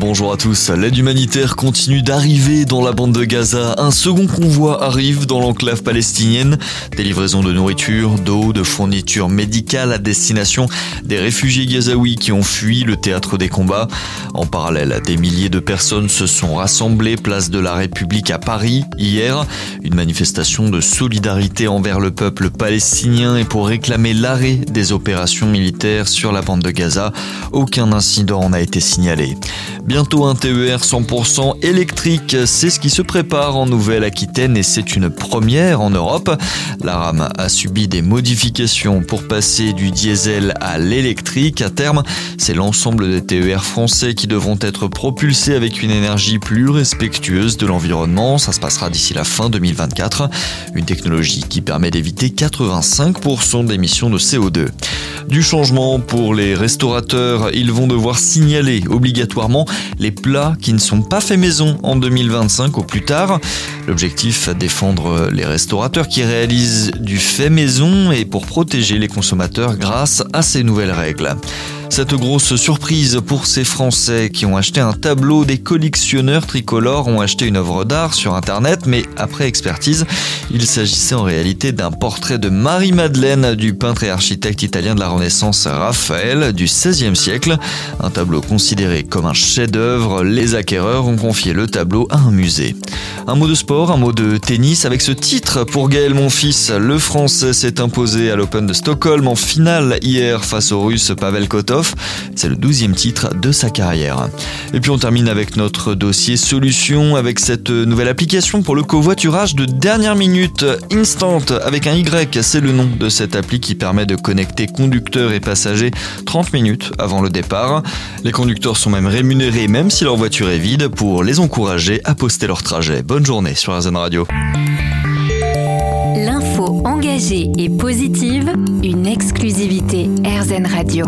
Bonjour à tous, l'aide humanitaire continue d'arriver dans la bande de Gaza. Un second convoi arrive dans l'enclave palestinienne. Des livraisons de nourriture, d'eau, de fournitures médicales à destination des réfugiés gazaouis qui ont fui le théâtre des combats. En parallèle, des milliers de personnes se sont rassemblées place de la République à Paris hier. Une manifestation de solidarité envers le peuple palestinien et pour réclamer l'arrêt des opérations militaires sur la bande de Gaza. Aucun incident n'a été signalé. Bientôt un TER 100% électrique, c'est ce qui se prépare en Nouvelle-Aquitaine et c'est une première en Europe. La rame a subi des modifications pour passer du diesel à l'électrique. À terme, c'est l'ensemble des TER français qui devront être propulsés avec une énergie plus respectueuse de l'environnement. Ça se passera d'ici la fin 2024. Une technologie qui permet d'éviter 85% d'émissions de CO2. Du changement pour les restaurateurs, ils vont devoir signaler obligatoirement les plats qui ne sont pas faits maison en 2025 au plus tard. L'objectif, défendre les restaurateurs qui réalisent du fait maison et pour protéger les consommateurs grâce à ces nouvelles règles. Cette grosse surprise pour ces Français qui ont acheté un tableau, des collectionneurs tricolores ont acheté une œuvre d'art sur Internet, mais après expertise, il s'agissait en réalité d'un portrait de Marie-Madeleine du peintre et architecte italien de la Renaissance Raphaël du XVIe siècle. Un tableau considéré comme un chef-d'œuvre, les acquéreurs ont confié le tableau à un musée. Un mot de sport, un mot de tennis avec ce titre pour Gaël Monfils. Le Français s'est imposé à l'Open de Stockholm en finale hier face au Russe Pavel Kotov. C'est le douzième titre de sa carrière. Et puis on termine avec notre dossier solution avec cette nouvelle application pour le covoiturage de dernière minute. Instant avec un Y, c'est le nom de cette appli qui permet de connecter conducteurs et passagers 30 minutes avant le départ. Les conducteurs sont même rémunérés même si leur voiture est vide pour les encourager à poster leur trajet. Bonne journée sur RZN Radio. L'info engagée et positive, une exclusivité RZN Radio.